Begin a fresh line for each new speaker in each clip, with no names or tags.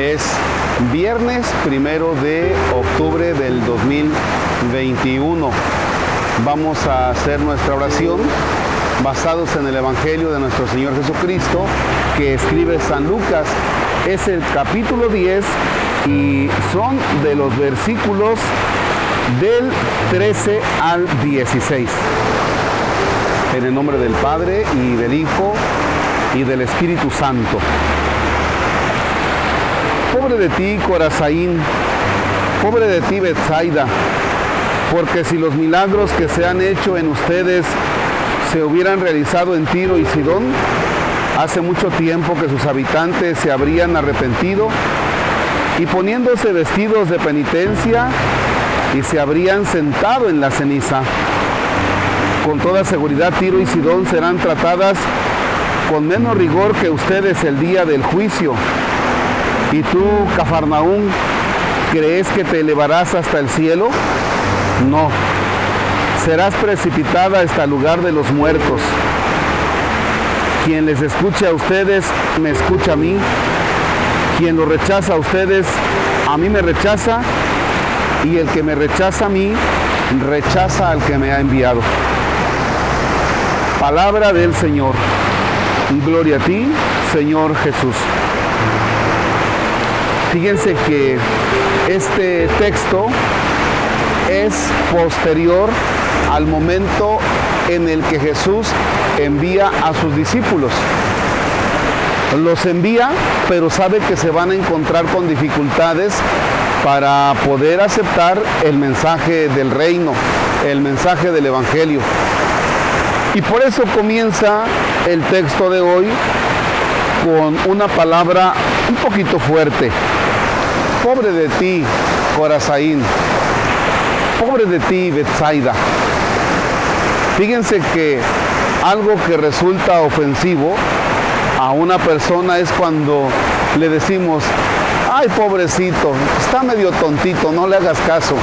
Es viernes primero de octubre del 2021. Vamos a hacer nuestra oración basados en el Evangelio de nuestro Señor Jesucristo que escribe San Lucas. Es el capítulo 10 y son de los versículos del 13 al 16. En el nombre del Padre y del Hijo y del Espíritu Santo. Pobre de ti, Corazaín, pobre de ti, Betsaida, porque si los milagros que se han hecho en ustedes se hubieran realizado en Tiro y Sidón, hace mucho tiempo que sus habitantes se habrían arrepentido y poniéndose vestidos de penitencia y se habrían sentado en la ceniza. Con toda seguridad Tiro y Sidón serán tratadas con menos rigor que ustedes el día del juicio. Y tú, Cafarnaún, ¿crees que te elevarás hasta el cielo? No. Serás precipitada hasta el lugar de los muertos. Quien les escuche a ustedes, me escucha a mí. Quien lo rechaza a ustedes, a mí me rechaza. Y el que me rechaza a mí, rechaza al que me ha enviado. Palabra del Señor. Gloria a ti, Señor Jesús. Fíjense que este texto es posterior al momento en el que Jesús envía a sus discípulos. Los envía, pero sabe que se van a encontrar con dificultades para poder aceptar el mensaje del reino, el mensaje del Evangelio. Y por eso comienza el texto de hoy con una palabra un poquito fuerte. Pobre de ti, Corazaín. Pobre de ti, Betsaida. Fíjense que algo que resulta ofensivo a una persona es cuando le decimos, ay pobrecito, está medio tontito, no le hagas caso.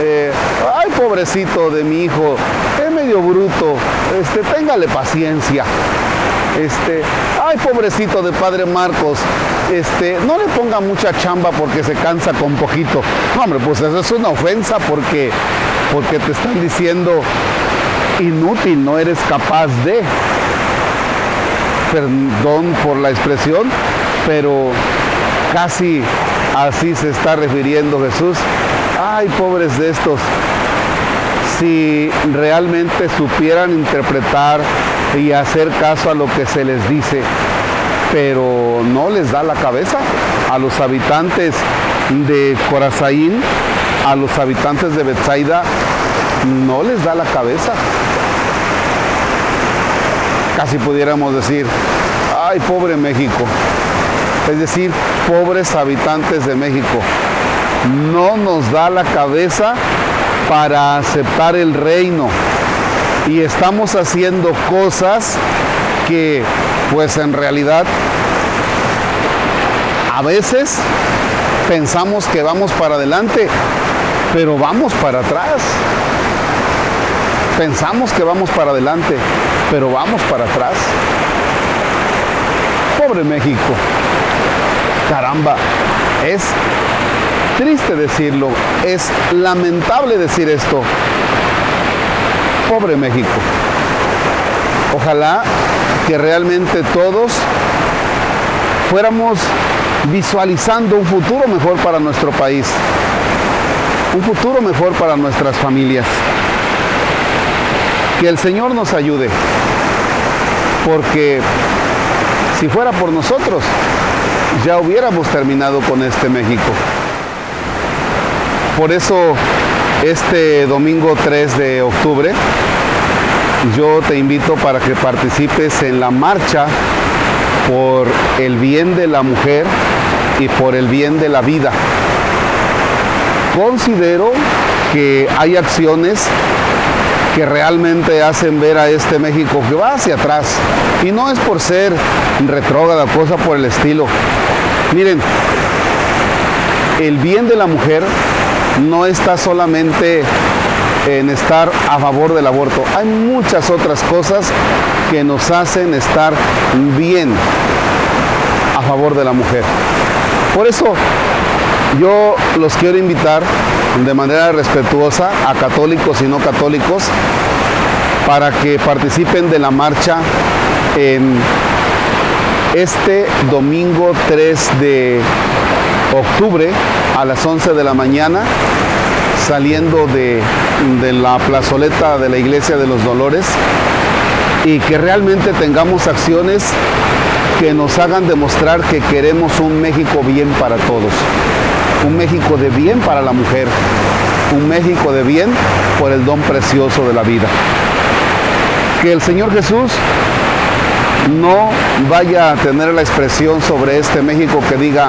Eh, ay pobrecito de mi hijo, es medio bruto, este, téngale paciencia. Este, ay pobrecito de padre Marcos, este, no le ponga mucha chamba porque se cansa con poquito. No, hombre, pues eso es una ofensa porque, porque te están diciendo inútil, no eres capaz de. Perdón por la expresión, pero casi así se está refiriendo Jesús. Ay, pobres de estos, si realmente supieran interpretar y hacer caso a lo que se les dice, pero no les da la cabeza a los habitantes de Corazaín, a los habitantes de Betsaida, no les da la cabeza. Casi pudiéramos decir, ay, pobre México. Es decir, pobres habitantes de México. No nos da la cabeza para aceptar el reino. Y estamos haciendo cosas que, pues en realidad, a veces pensamos que vamos para adelante, pero vamos para atrás. Pensamos que vamos para adelante, pero vamos para atrás. Pobre México. Caramba, es triste decirlo, es lamentable decir esto. Pobre México. Ojalá que realmente todos fuéramos visualizando un futuro mejor para nuestro país, un futuro mejor para nuestras familias. Que el Señor nos ayude, porque si fuera por nosotros, ya hubiéramos terminado con este México. Por eso, este domingo 3 de octubre, yo te invito para que participes en la marcha por el bien de la mujer y por el bien de la vida. Considero que hay acciones que realmente hacen ver a este México que va hacia atrás. Y no es por ser retrógrada, cosa por el estilo. Miren, el bien de la mujer no está solamente en estar a favor del aborto. Hay muchas otras cosas que nos hacen estar bien a favor de la mujer. Por eso yo los quiero invitar de manera respetuosa a católicos y no católicos para que participen de la marcha en este domingo 3 de octubre a las 11 de la mañana saliendo de, de, la plazoleta de la Iglesia de los Dolores y que realmente tengamos acciones que nos hagan demostrar que queremos un México bien para todos, un México de bien para la mujer, un México de bien por el don precioso de la vida. Que el Señor Jesús no vaya a tener la expresión sobre este México que diga,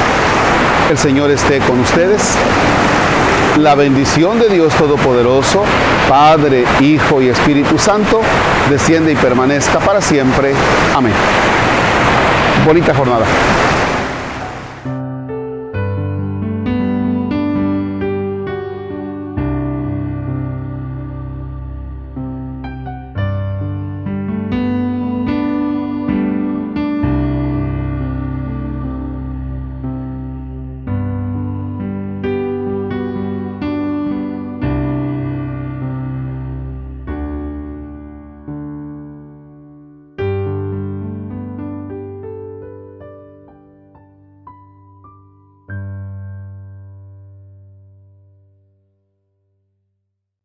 El Señor esté con ustedes. La bendición de Dios Todopoderoso, Padre, Hijo y Espíritu Santo, desciende y permanezca para siempre. Amén. Bonita jornada.